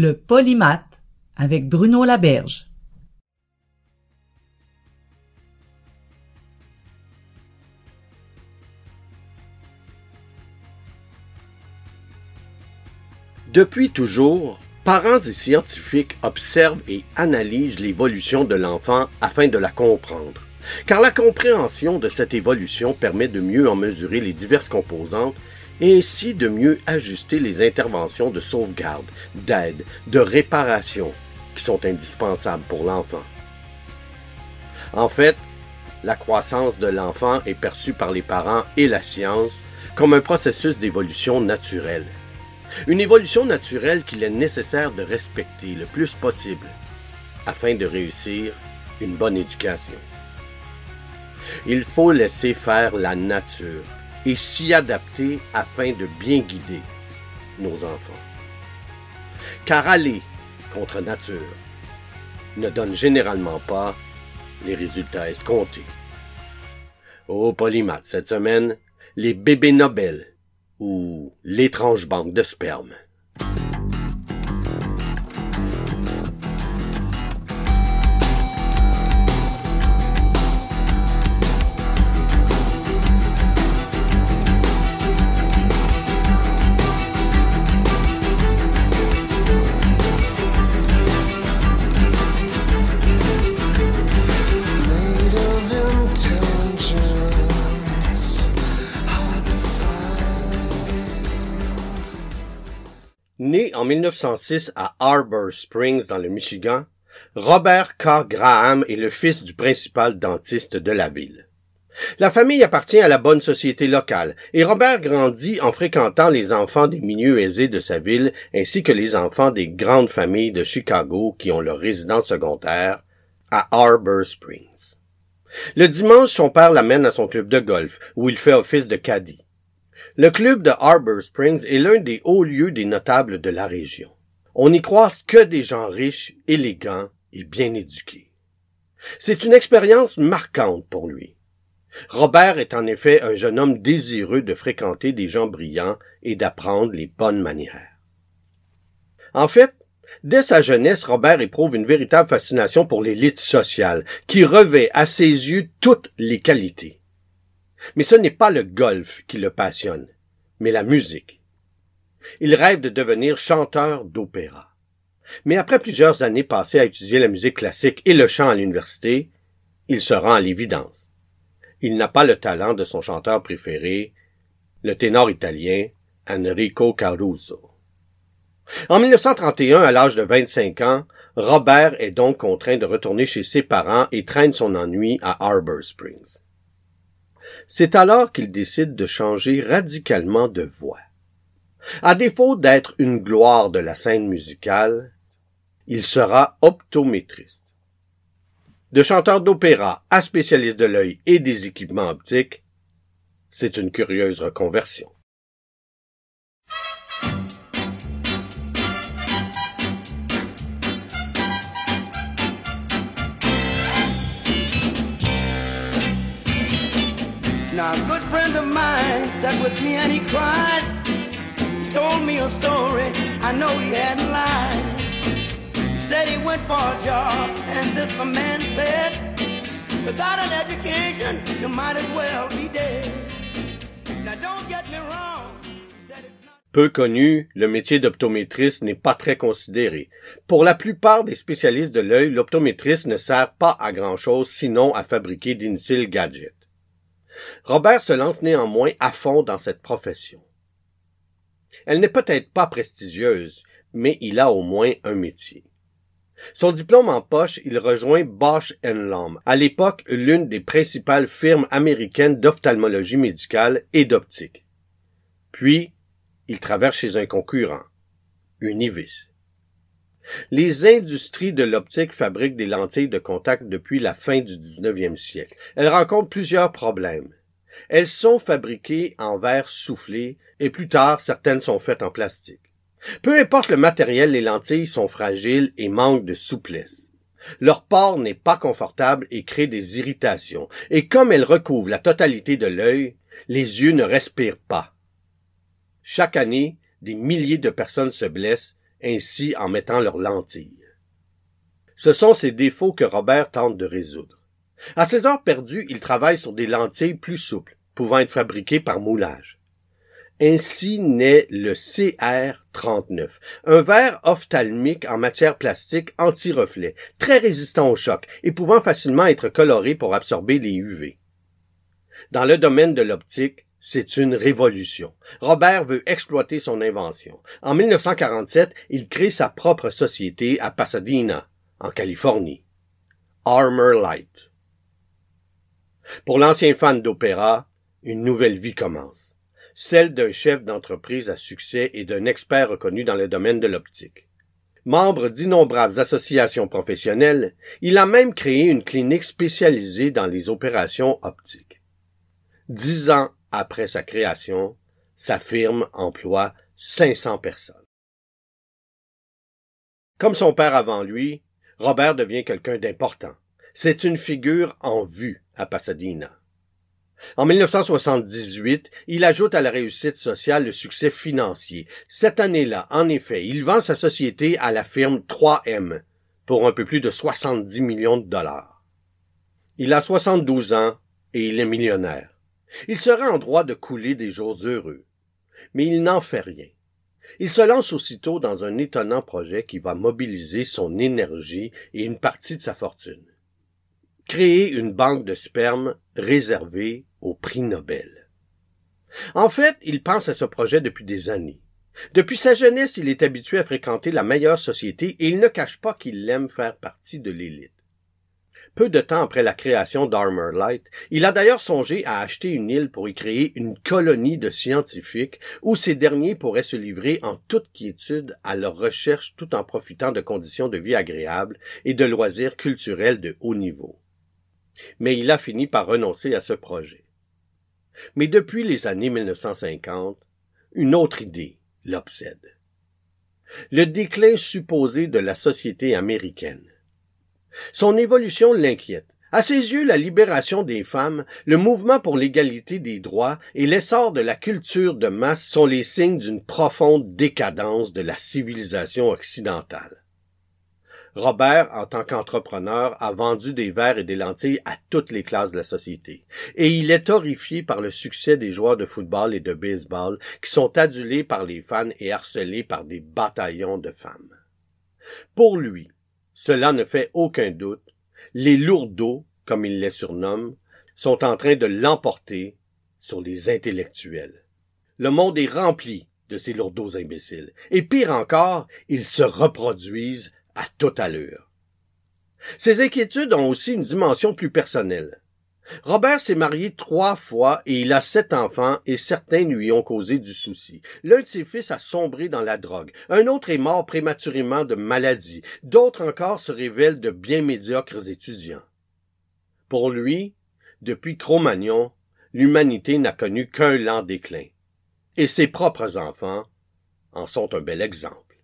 Le polymath avec Bruno Laberge. Depuis toujours, parents et scientifiques observent et analysent l'évolution de l'enfant afin de la comprendre. Car la compréhension de cette évolution permet de mieux en mesurer les diverses composantes et ainsi de mieux ajuster les interventions de sauvegarde, d'aide, de réparation qui sont indispensables pour l'enfant? En fait, la croissance de l'enfant est perçue par les parents et la science comme un processus d'évolution naturelle. Une évolution naturelle qu'il est nécessaire de respecter le plus possible afin de réussir une bonne éducation. Il faut laisser faire la nature et s'y adapter afin de bien guider nos enfants. Car aller contre nature ne donne généralement pas les résultats escomptés. Au Polymath cette semaine, les bébés Nobel ou l'étrange banque de sperme. En 1906 à Harbor Springs dans le Michigan, Robert K. Graham est le fils du principal dentiste de la ville. La famille appartient à la bonne société locale et Robert grandit en fréquentant les enfants des milieux aisés de sa ville ainsi que les enfants des grandes familles de Chicago qui ont leur résidence secondaire à Harbor Springs. Le dimanche, son père l'amène à son club de golf où il fait office de caddie. Le club de Harbor Springs est l'un des hauts lieux des notables de la région. On n'y croise que des gens riches, élégants et bien éduqués. C'est une expérience marquante pour lui. Robert est en effet un jeune homme désireux de fréquenter des gens brillants et d'apprendre les bonnes manières. En fait, dès sa jeunesse, Robert éprouve une véritable fascination pour l'élite sociale, qui revêt à ses yeux toutes les qualités. Mais ce n'est pas le golf qui le passionne, mais la musique. Il rêve de devenir chanteur d'opéra. Mais après plusieurs années passées à étudier la musique classique et le chant à l'université, il se rend à l'évidence. Il n'a pas le talent de son chanteur préféré, le ténor italien Enrico Caruso. En 1931, à l'âge de 25 ans, Robert est donc contraint de retourner chez ses parents et traîne son ennui à Harbor Springs. C'est alors qu'il décide de changer radicalement de voix. À défaut d'être une gloire de la scène musicale, il sera optométriste. De chanteur d'opéra à spécialiste de l'œil et des équipements optiques, c'est une curieuse reconversion. A good friend of mine sat with me and he cried. He told me a story, I know he hadn't lied. Said he went for a job, and this the man said, Without an education, you might as well be dead. Peu connu, le métier d'optométriste n'est pas très considéré. Pour la plupart des spécialistes de l'œil, l'optométriste ne sert pas à grand chose sinon à fabriquer d'inutiles gadgets. Robert se lance néanmoins à fond dans cette profession. Elle n'est peut-être pas prestigieuse, mais il a au moins un métier. Son diplôme en poche, il rejoint Bosch Lomb, à l'époque l'une des principales firmes américaines d'ophtalmologie médicale et d'optique. Puis, il traverse chez un concurrent, Univis. Les industries de l'optique fabriquent des lentilles de contact depuis la fin du 19e siècle. Elles rencontrent plusieurs problèmes. Elles sont fabriquées en verre soufflé et plus tard certaines sont faites en plastique. Peu importe le matériel, les lentilles sont fragiles et manquent de souplesse. Leur port n'est pas confortable et crée des irritations, et comme elles recouvrent la totalité de l'œil, les yeux ne respirent pas. Chaque année, des milliers de personnes se blessent ainsi en mettant leurs lentilles. Ce sont ces défauts que Robert tente de résoudre. À ses heures perdues, il travaille sur des lentilles plus souples, pouvant être fabriquées par moulage. Ainsi naît le CR39, un verre ophtalmique en matière plastique anti-reflet, très résistant au choc et pouvant facilement être coloré pour absorber les UV. Dans le domaine de l'optique, c'est une révolution. Robert veut exploiter son invention. En 1947, il crée sa propre société à Pasadena, en Californie. Armor Light. Pour l'ancien fan d'opéra, une nouvelle vie commence celle d'un chef d'entreprise à succès et d'un expert reconnu dans le domaine de l'optique. Membre d'innombrables associations professionnelles, il a même créé une clinique spécialisée dans les opérations optiques. Dix ans après sa création, sa firme emploie 500 personnes. Comme son père avant lui, Robert devient quelqu'un d'important. C'est une figure en vue à Pasadena. En 1978, il ajoute à la réussite sociale le succès financier. Cette année-là, en effet, il vend sa société à la firme 3M pour un peu plus de 70 millions de dollars. Il a 72 ans et il est millionnaire. Il serait en droit de couler des jours heureux. Mais il n'en fait rien. Il se lance aussitôt dans un étonnant projet qui va mobiliser son énergie et une partie de sa fortune. Créer une banque de sperme réservée au prix Nobel. En fait, il pense à ce projet depuis des années. Depuis sa jeunesse, il est habitué à fréquenter la meilleure société et il ne cache pas qu'il aime faire partie de l'élite. Peu de temps après la création d'Armor Light, il a d'ailleurs songé à acheter une île pour y créer une colonie de scientifiques où ces derniers pourraient se livrer en toute quiétude à leurs recherches tout en profitant de conditions de vie agréables et de loisirs culturels de haut niveau. Mais il a fini par renoncer à ce projet. Mais depuis les années 1950, une autre idée l'obsède. Le déclin supposé de la société américaine. Son évolution l'inquiète. À ses yeux, la libération des femmes, le mouvement pour l'égalité des droits et l'essor de la culture de masse sont les signes d'une profonde décadence de la civilisation occidentale. Robert, en tant qu'entrepreneur, a vendu des verres et des lentilles à toutes les classes de la société. Et il est horrifié par le succès des joueurs de football et de baseball qui sont adulés par les fans et harcelés par des bataillons de femmes. Pour lui, cela ne fait aucun doute, les lourdeaux, comme il les surnomme, sont en train de l'emporter sur les intellectuels. Le monde est rempli de ces lourdeaux imbéciles. Et pire encore, ils se reproduisent à toute allure. Ses inquiétudes ont aussi une dimension plus personnelle. Robert s'est marié trois fois et il a sept enfants et certains lui ont causé du souci. L'un de ses fils a sombré dans la drogue, un autre est mort prématurément de maladie, d'autres encore se révèlent de bien médiocres étudiants. Pour lui, depuis Cro-Magnon, l'humanité n'a connu qu'un lent déclin. Et ses propres enfants en sont un bel exemple.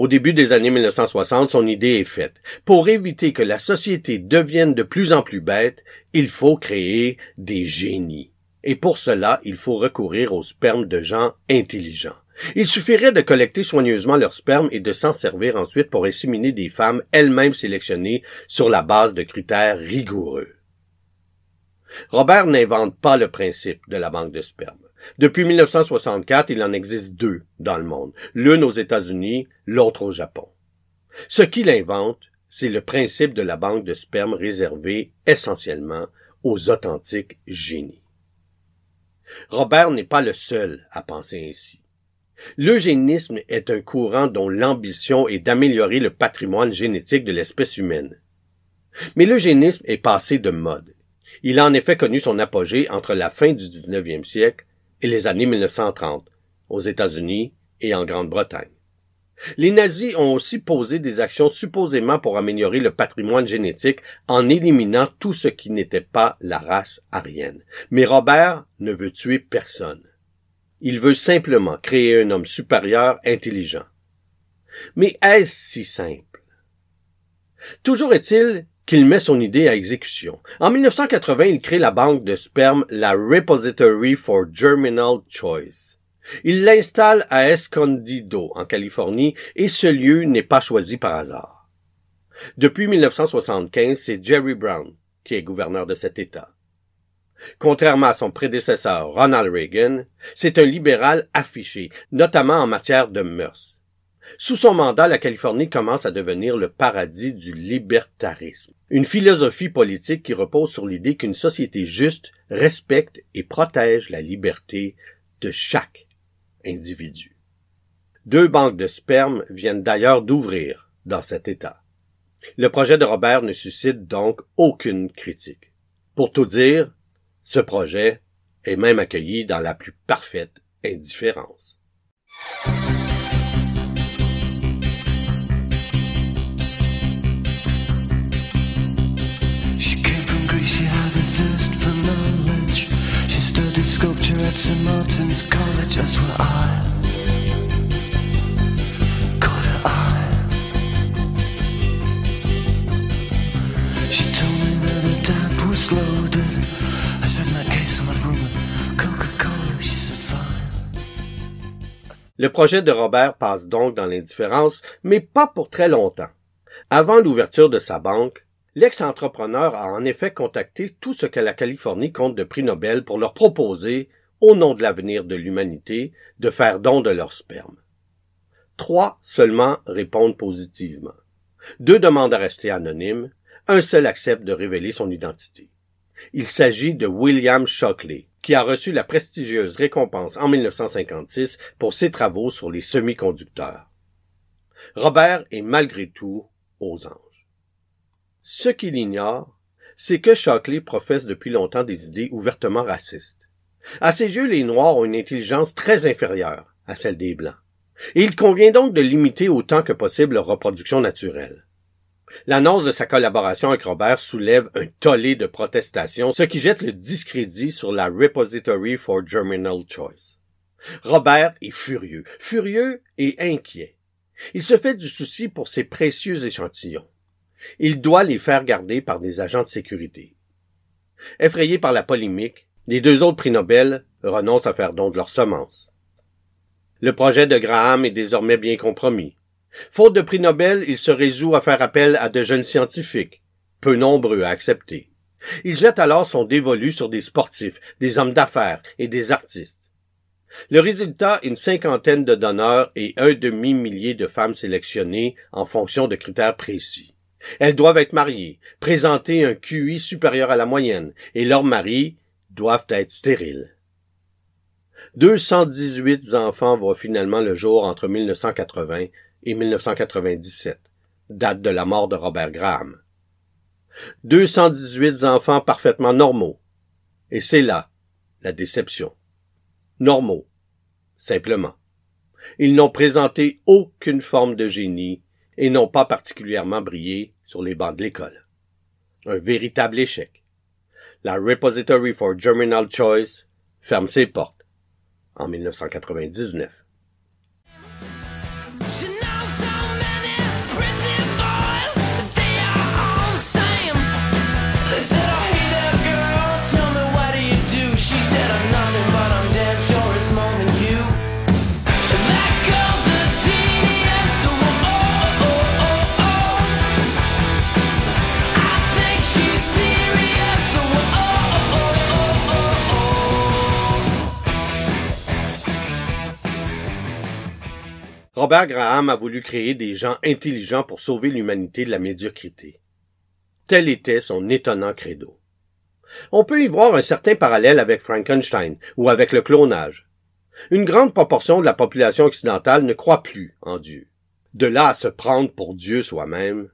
Au début des années 1960, son idée est faite. Pour éviter que la société devienne de plus en plus bête, il faut créer des génies. Et pour cela, il faut recourir au sperme de gens intelligents. Il suffirait de collecter soigneusement leur sperme et de s'en servir ensuite pour inséminer des femmes elles-mêmes sélectionnées sur la base de critères rigoureux. Robert n'invente pas le principe de la banque de sperme. Depuis 1964, il en existe deux dans le monde, l'une aux États-Unis, l'autre au Japon. Ce qu'il invente, c'est le principe de la banque de sperme réservée essentiellement aux authentiques génies. Robert n'est pas le seul à penser ainsi. L'eugénisme est un courant dont l'ambition est d'améliorer le patrimoine génétique de l'espèce humaine. Mais l'eugénisme est passé de mode. Il a en effet connu son apogée entre la fin du 19e siècle et les années 1930, aux États-Unis et en Grande-Bretagne. Les nazis ont aussi posé des actions supposément pour améliorer le patrimoine génétique en éliminant tout ce qui n'était pas la race aryenne. Mais Robert ne veut tuer personne. Il veut simplement créer un homme supérieur intelligent. Mais est-ce si simple? Toujours est-il qu'il met son idée à exécution. En 1980, il crée la banque de sperme, la Repository for Germinal Choice. Il l'installe à Escondido, en Californie, et ce lieu n'est pas choisi par hasard. Depuis 1975, c'est Jerry Brown qui est gouverneur de cet État. Contrairement à son prédécesseur Ronald Reagan, c'est un libéral affiché, notamment en matière de mœurs. Sous son mandat, la Californie commence à devenir le paradis du libertarisme, une philosophie politique qui repose sur l'idée qu'une société juste respecte et protège la liberté de chaque individu. Deux banques de sperme viennent d'ailleurs d'ouvrir dans cet État. Le projet de Robert ne suscite donc aucune critique. Pour tout dire, ce projet est même accueilli dans la plus parfaite indifférence. Le projet de Robert passe donc dans l'indifférence, mais pas pour très longtemps. Avant l'ouverture de sa banque, l'ex-entrepreneur a en effet contacté tout ce que la Californie compte de prix Nobel pour leur proposer, au nom de l'avenir de l'humanité, de faire don de leur sperme. Trois seulement répondent positivement. Deux demandent à rester anonymes, un seul accepte de révéler son identité. Il s'agit de William Shockley, qui a reçu la prestigieuse récompense en 1956 pour ses travaux sur les semi-conducteurs. Robert est malgré tout aux anges. Ce qu'il ignore, c'est que Shockley professe depuis longtemps des idées ouvertement racistes. À ses yeux, les Noirs ont une intelligence très inférieure à celle des Blancs. Il convient donc de limiter autant que possible leur reproduction naturelle. L'annonce de sa collaboration avec Robert soulève un tollé de protestations, ce qui jette le discrédit sur la Repository for Germinal Choice. Robert est furieux, furieux et inquiet. Il se fait du souci pour ses précieux échantillons. Il doit les faire garder par des agents de sécurité. Effrayés par la polémique, les deux autres prix Nobel renoncent à faire don de leurs semences. Le projet de Graham est désormais bien compromis. Faute de prix Nobel, il se résout à faire appel à de jeunes scientifiques, peu nombreux à accepter. Il jette alors son dévolu sur des sportifs, des hommes d'affaires et des artistes. Le résultat, une cinquantaine de donneurs et un demi-millier de femmes sélectionnées en fonction de critères précis. Elles doivent être mariées, présenter un QI supérieur à la moyenne, et leurs maris doivent être stériles. 218 enfants voient finalement le jour entre 1980 et 1997, date de la mort de Robert Graham. 218 enfants parfaitement normaux. Et c'est là la déception. Normaux. Simplement. Ils n'ont présenté aucune forme de génie et n'ont pas particulièrement brillé sur les bancs de l'école. Un véritable échec. La Repository for Germinal Choice ferme ses portes en 1999. Robert Graham a voulu créer des gens intelligents pour sauver l'humanité de la médiocrité. Tel était son étonnant credo. On peut y voir un certain parallèle avec Frankenstein ou avec le clonage. Une grande proportion de la population occidentale ne croit plus en Dieu. De là à se prendre pour Dieu soi-même.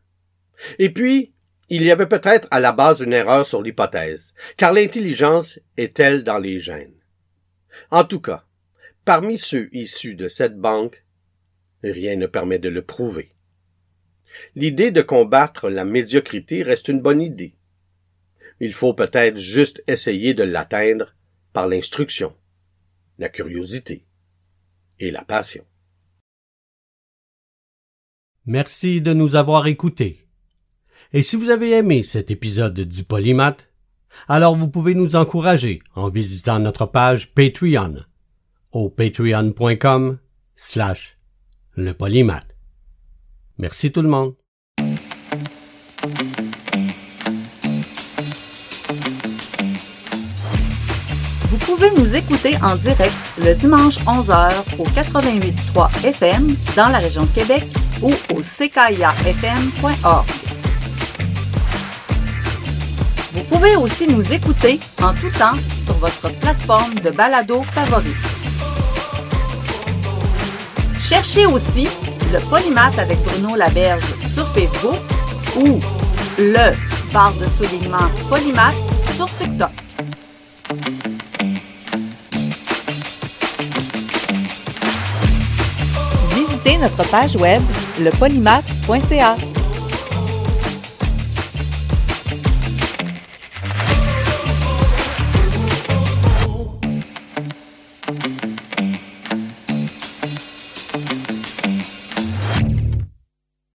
Et puis, il y avait peut-être à la base une erreur sur l'hypothèse, car l'intelligence est-elle dans les gènes? En tout cas, parmi ceux issus de cette banque, rien ne permet de le prouver. L'idée de combattre la médiocrité reste une bonne idée. Il faut peut-être juste essayer de l'atteindre par l'instruction, la curiosité et la passion. Merci de nous avoir écoutés. Et si vous avez aimé cet épisode du Polymath, alors vous pouvez nous encourager en visitant notre page Patreon au patreon.com slash le polymath. Merci tout le monde. Vous pouvez nous écouter en direct le dimanche 11h au 88.3 FM dans la région de Québec ou au ckiafm.org. Vous pouvez aussi nous écouter en tout temps sur votre plateforme de balado favorite. Cherchez aussi le Polymath avec Bruno Laberge sur Facebook ou le barre de soulignement Polymath sur TikTok. Visitez notre page web lepolymath.ca.